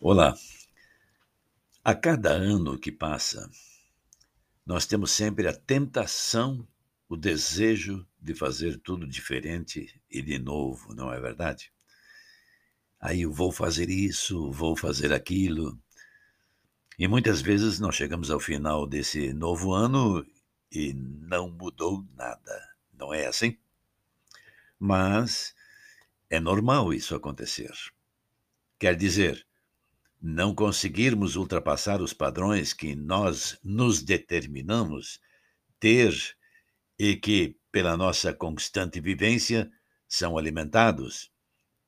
Olá. A cada ano que passa, nós temos sempre a tentação, o desejo de fazer tudo diferente e de novo, não é verdade? Aí eu vou fazer isso, vou fazer aquilo. E muitas vezes nós chegamos ao final desse novo ano e não mudou nada. Não é assim? Mas é normal isso acontecer. Quer dizer, não conseguirmos ultrapassar os padrões que nós nos determinamos ter e que, pela nossa constante vivência, são alimentados.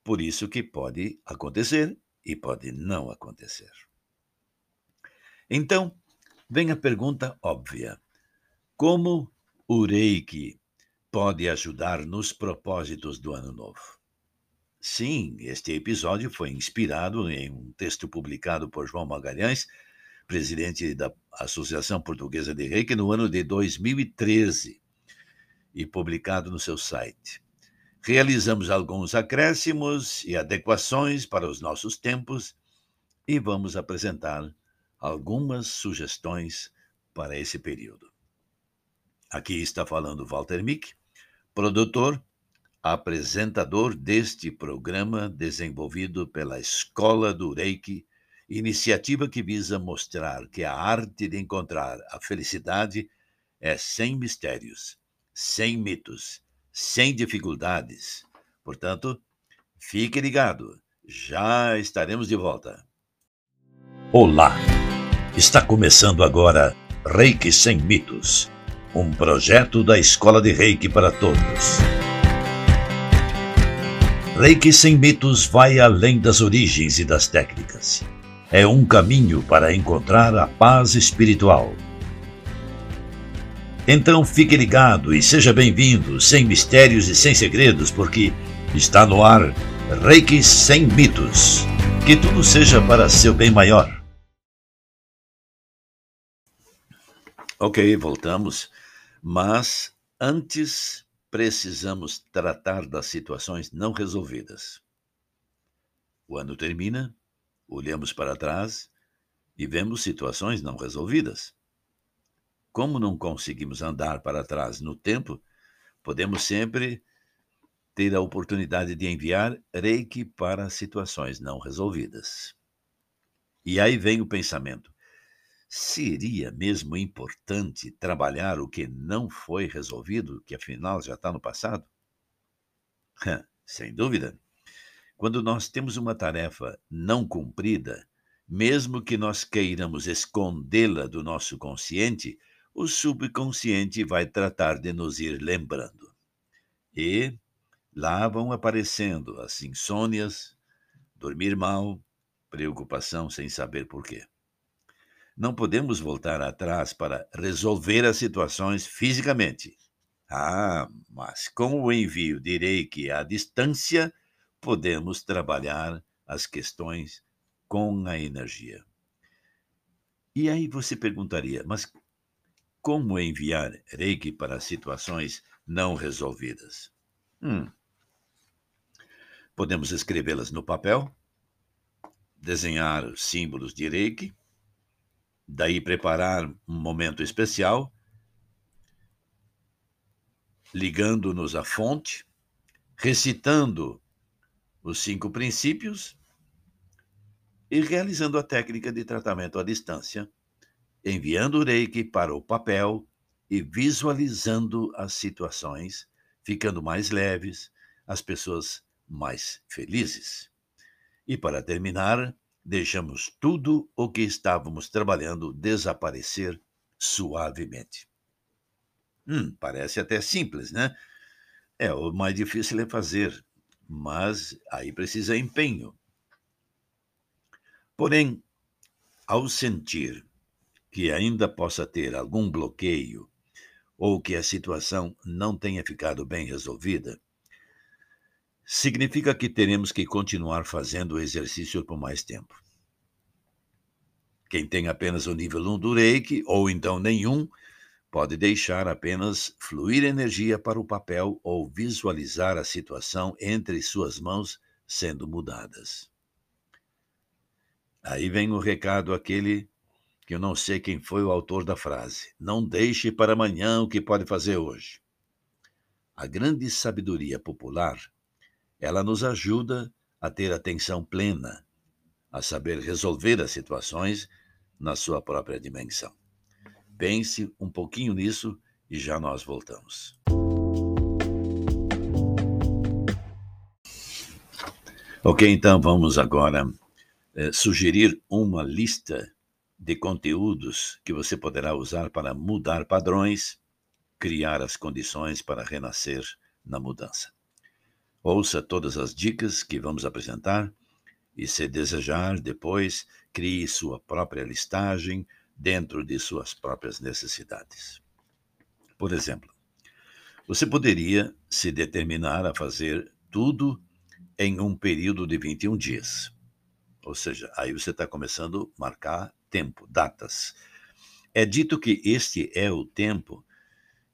Por isso que pode acontecer e pode não acontecer. Então, vem a pergunta óbvia: como o Reiki pode ajudar nos propósitos do ano novo? Sim, este episódio foi inspirado em um texto publicado por João Magalhães, presidente da Associação Portuguesa de Reiki, no ano de 2013, e publicado no seu site. Realizamos alguns acréscimos e adequações para os nossos tempos e vamos apresentar algumas sugestões para esse período. Aqui está falando Walter Mick, produtor apresentador deste programa desenvolvido pela Escola do Reiki, iniciativa que visa mostrar que a arte de encontrar a felicidade é sem mistérios, sem mitos, sem dificuldades. Portanto, fique ligado, já estaremos de volta. Olá! Está começando agora Reiki Sem Mitos, um projeto da Escola de Reiki para Todos. Reiki sem mitos vai além das origens e das técnicas. É um caminho para encontrar a paz espiritual. Então fique ligado e seja bem-vindo, sem mistérios e sem segredos, porque está no ar Reiki sem mitos. Que tudo seja para seu bem maior. Ok, voltamos. Mas antes precisamos tratar das situações não resolvidas. O ano termina, olhamos para trás e vemos situações não resolvidas. Como não conseguimos andar para trás no tempo, podemos sempre ter a oportunidade de enviar reiki para situações não resolvidas. E aí vem o pensamento: Seria mesmo importante trabalhar o que não foi resolvido, que afinal já está no passado? Sem dúvida. Quando nós temos uma tarefa não cumprida, mesmo que nós queiramos escondê-la do nosso consciente, o subconsciente vai tratar de nos ir lembrando. E lá vão aparecendo as insônias, dormir mal, preocupação sem saber por quê. Não podemos voltar atrás para resolver as situações fisicamente. Ah, mas com o envio de Reiki à distância, podemos trabalhar as questões com a energia. E aí você perguntaria, mas como enviar Reiki para situações não resolvidas? Hum. Podemos escrevê-las no papel, desenhar símbolos de Reiki, Daí preparar um momento especial, ligando-nos à fonte, recitando os cinco princípios e realizando a técnica de tratamento à distância, enviando o reiki para o papel e visualizando as situações, ficando mais leves, as pessoas mais felizes. E para terminar, deixamos tudo o que estávamos trabalhando desaparecer suavemente. Hum, parece até simples, né? É, o mais difícil é fazer, mas aí precisa empenho. Porém, ao sentir que ainda possa ter algum bloqueio ou que a situação não tenha ficado bem resolvida, significa que teremos que continuar fazendo o exercício por mais tempo. Quem tem apenas o nível 1 do reiki, ou então nenhum, pode deixar apenas fluir energia para o papel ou visualizar a situação entre suas mãos sendo mudadas. Aí vem o recado aquele que eu não sei quem foi o autor da frase. Não deixe para amanhã o que pode fazer hoje. A grande sabedoria popular, ela nos ajuda a ter atenção plena, a saber resolver as situações na sua própria dimensão. Pense um pouquinho nisso e já nós voltamos. Ok, então vamos agora eh, sugerir uma lista de conteúdos que você poderá usar para mudar padrões, criar as condições para renascer na mudança. Ouça todas as dicas que vamos apresentar e, se desejar, depois crie sua própria listagem dentro de suas próprias necessidades. Por exemplo, você poderia se determinar a fazer tudo em um período de 21 dias. Ou seja, aí você está começando a marcar tempo, datas. É dito que este é o tempo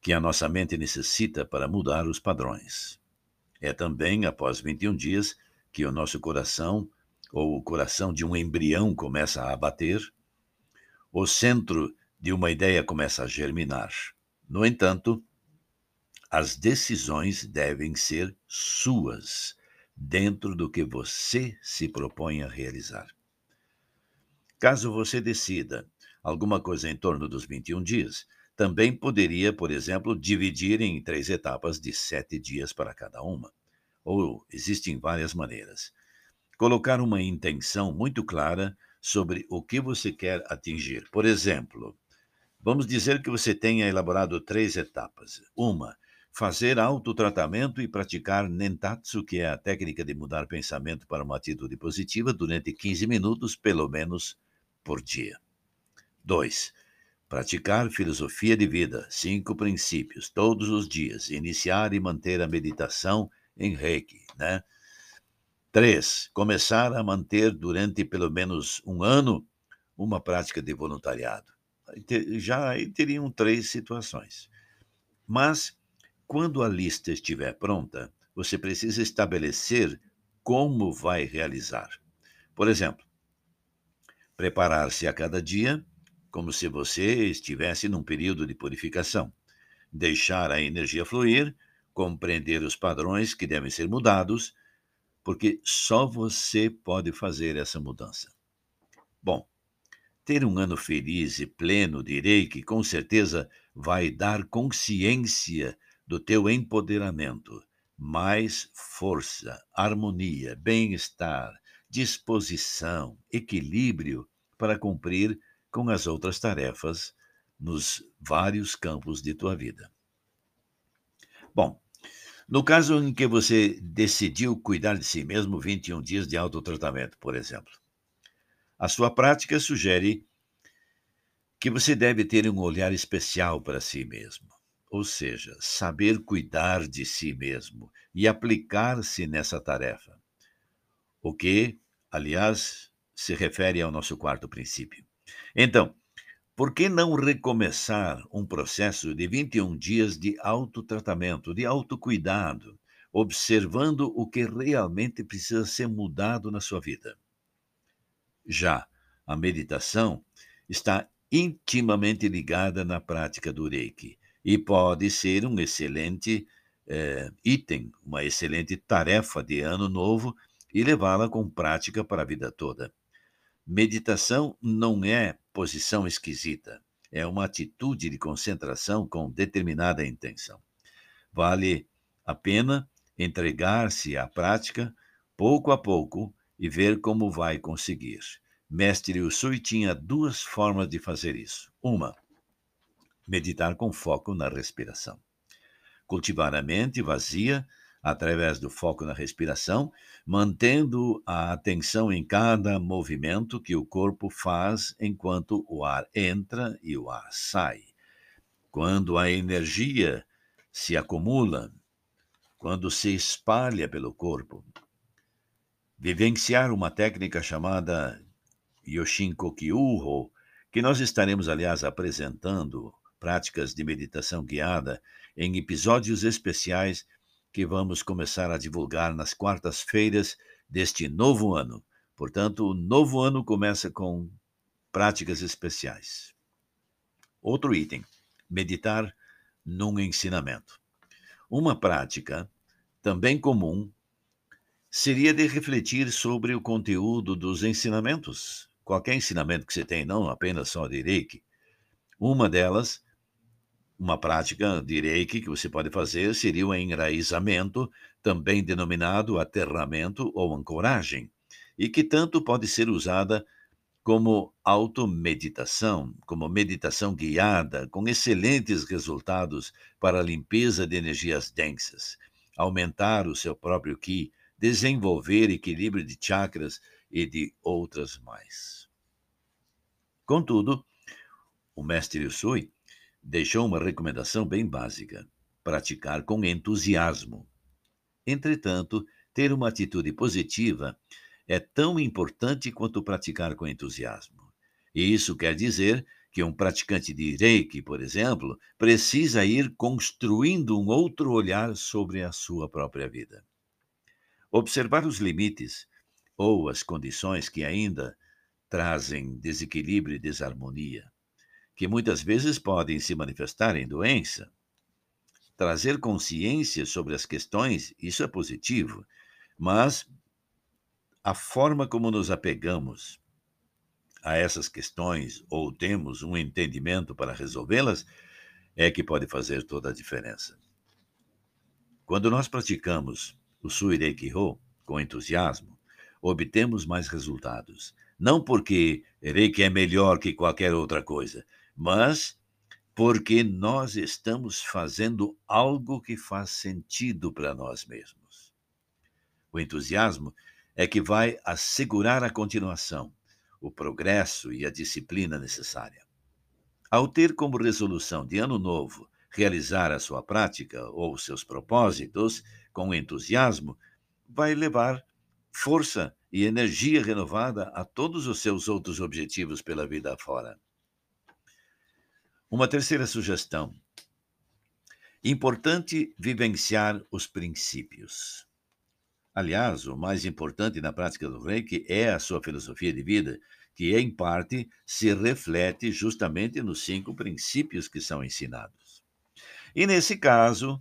que a nossa mente necessita para mudar os padrões. É também após 21 dias que o nosso coração, ou o coração de um embrião, começa a bater, o centro de uma ideia começa a germinar. No entanto, as decisões devem ser suas, dentro do que você se propõe a realizar. Caso você decida alguma coisa em torno dos 21 dias, também poderia, por exemplo, dividir em três etapas de sete dias para cada uma. Ou existem várias maneiras. Colocar uma intenção muito clara sobre o que você quer atingir. Por exemplo, vamos dizer que você tenha elaborado três etapas. Uma, fazer autotratamento e praticar Nentatsu, que é a técnica de mudar pensamento para uma atitude positiva durante 15 minutos, pelo menos por dia. 2. Praticar filosofia de vida, cinco princípios, todos os dias. Iniciar e manter a meditação em Reiki, né? 3. Começar a manter durante pelo menos um ano uma prática de voluntariado. Já teriam três situações. Mas, quando a lista estiver pronta, você precisa estabelecer como vai realizar. Por exemplo, Preparar-se a cada dia, como se você estivesse num período de purificação. Deixar a energia fluir, compreender os padrões que devem ser mudados, porque só você pode fazer essa mudança. Bom, ter um ano feliz e pleno de Reiki com certeza vai dar consciência do teu empoderamento, mais força, harmonia, bem-estar, disposição, equilíbrio para cumprir com as outras tarefas nos vários campos de tua vida. Bom, no caso em que você decidiu cuidar de si mesmo 21 dias de autotratamento, por exemplo, a sua prática sugere que você deve ter um olhar especial para si mesmo, ou seja, saber cuidar de si mesmo e aplicar-se nessa tarefa o que, aliás, se refere ao nosso quarto princípio. Então, por que não recomeçar um processo de 21 dias de autotratamento, de autocuidado, observando o que realmente precisa ser mudado na sua vida? Já a meditação está intimamente ligada na prática do Reiki e pode ser um excelente é, item, uma excelente tarefa de ano novo e levá-la com prática para a vida toda. Meditação não é posição esquisita, é uma atitude de concentração com determinada intenção. Vale a pena entregar-se à prática pouco a pouco e ver como vai conseguir. Mestre Usui tinha duas formas de fazer isso. Uma, meditar com foco na respiração. Cultivar a mente vazia através do foco na respiração, mantendo a atenção em cada movimento que o corpo faz enquanto o ar entra e o ar sai. Quando a energia se acumula, quando se espalha pelo corpo. Vivenciar uma técnica chamada Yoshinkokyuho, que nós estaremos, aliás, apresentando práticas de meditação guiada em episódios especiais que vamos começar a divulgar nas quartas-feiras deste novo ano, Portanto, o novo ano começa com práticas especiais. Outro item: meditar num ensinamento. Uma prática também comum seria de refletir sobre o conteúdo dos ensinamentos. Qualquer ensinamento que você tem, não apenas só de Reiki. Uma delas, uma prática de Reiki que você pode fazer seria o enraizamento, também denominado aterramento ou ancoragem, e que tanto pode ser usada como automeditação, como meditação guiada, com excelentes resultados para a limpeza de energias densas, aumentar o seu próprio Ki, desenvolver equilíbrio de chakras e de outras mais. Contudo, o mestre Usui deixou uma recomendação bem básica: praticar com entusiasmo. Entretanto, ter uma atitude positiva é tão importante quanto praticar com entusiasmo. E isso quer dizer que um praticante de Reiki, por exemplo, precisa ir construindo um outro olhar sobre a sua própria vida. Observar os limites ou as condições que ainda trazem desequilíbrio e desarmonia, que muitas vezes podem se manifestar em doença. Trazer consciência sobre as questões, isso é positivo, mas a forma como nos apegamos a essas questões ou temos um entendimento para resolvê-las é que pode fazer toda a diferença. Quando nós praticamos o Suireki Ho com entusiasmo, obtemos mais resultados. Não porque Reiki é melhor que qualquer outra coisa, mas porque nós estamos fazendo algo que faz sentido para nós mesmos. O entusiasmo é que vai assegurar a continuação, o progresso e a disciplina necessária. Ao ter como resolução de ano novo realizar a sua prática ou seus propósitos com entusiasmo, vai levar força e energia renovada a todos os seus outros objetivos pela vida afora. Uma terceira sugestão. Importante vivenciar os princípios. Aliás, o mais importante na prática do Reiki é a sua filosofia de vida, que, em parte, se reflete justamente nos cinco princípios que são ensinados. E, nesse caso,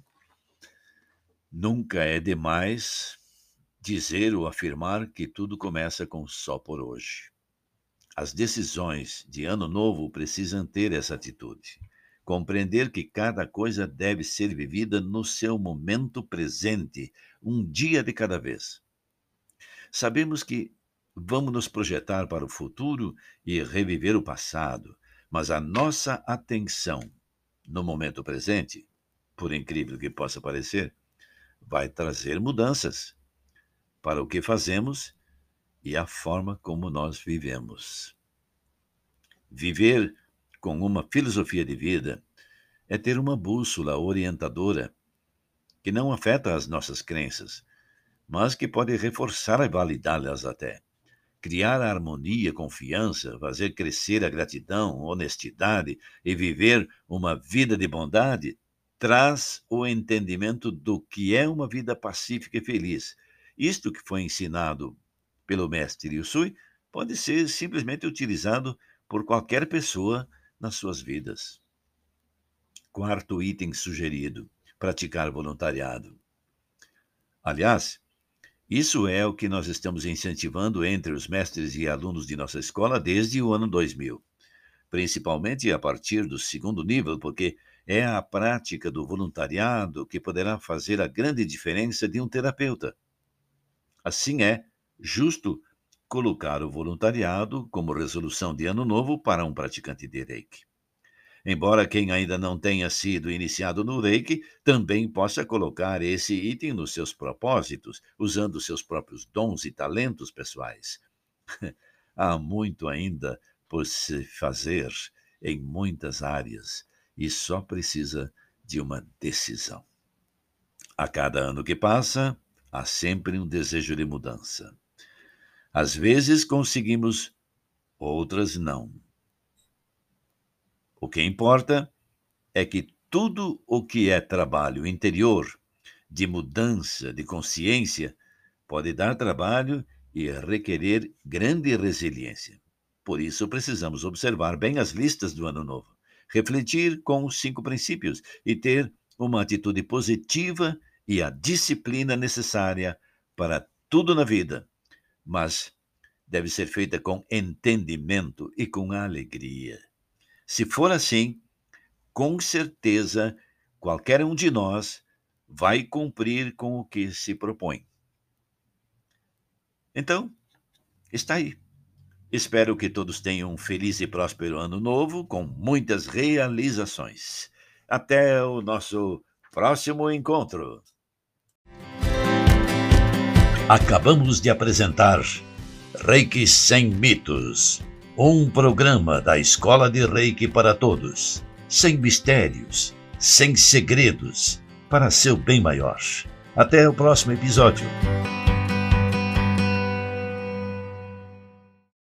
nunca é demais dizer ou afirmar que tudo começa com só por hoje. As decisões de ano novo precisam ter essa atitude. Compreender que cada coisa deve ser vivida no seu momento presente, um dia de cada vez. Sabemos que vamos nos projetar para o futuro e reviver o passado, mas a nossa atenção no momento presente, por incrível que possa parecer, vai trazer mudanças para o que fazemos e a forma como nós vivemos. Viver com uma filosofia de vida é ter uma bússola orientadora que não afeta as nossas crenças, mas que pode reforçar e validá-las até. Criar a harmonia, confiança, fazer crescer a gratidão, honestidade e viver uma vida de bondade traz o entendimento do que é uma vida pacífica e feliz. Isto que foi ensinado pelo mestre Yusui pode ser simplesmente utilizado por qualquer pessoa nas suas vidas. Quarto item sugerido: praticar voluntariado. Aliás, isso é o que nós estamos incentivando entre os mestres e alunos de nossa escola desde o ano 2000, principalmente a partir do segundo nível, porque é a prática do voluntariado que poderá fazer a grande diferença de um terapeuta. Assim é justo colocar o voluntariado como resolução de ano novo para um praticante de Reiki. Embora quem ainda não tenha sido iniciado no Reiki também possa colocar esse item nos seus propósitos, usando seus próprios dons e talentos pessoais. Há muito ainda por se fazer em muitas áreas e só precisa de uma decisão. A cada ano que passa, há sempre um desejo de mudança. Às vezes conseguimos, outras não. O que importa é que tudo o que é trabalho interior, de mudança de consciência, pode dar trabalho e requerer grande resiliência. Por isso, precisamos observar bem as listas do Ano Novo, refletir com os cinco princípios e ter uma atitude positiva e a disciplina necessária para tudo na vida. Mas deve ser feita com entendimento e com alegria. Se for assim, com certeza qualquer um de nós vai cumprir com o que se propõe. Então, está aí. Espero que todos tenham um feliz e próspero ano novo, com muitas realizações. Até o nosso próximo encontro. Acabamos de apresentar Reiki Sem Mitos um programa da Escola de Reiki para Todos, sem mistérios, sem segredos, para seu bem maior. Até o próximo episódio.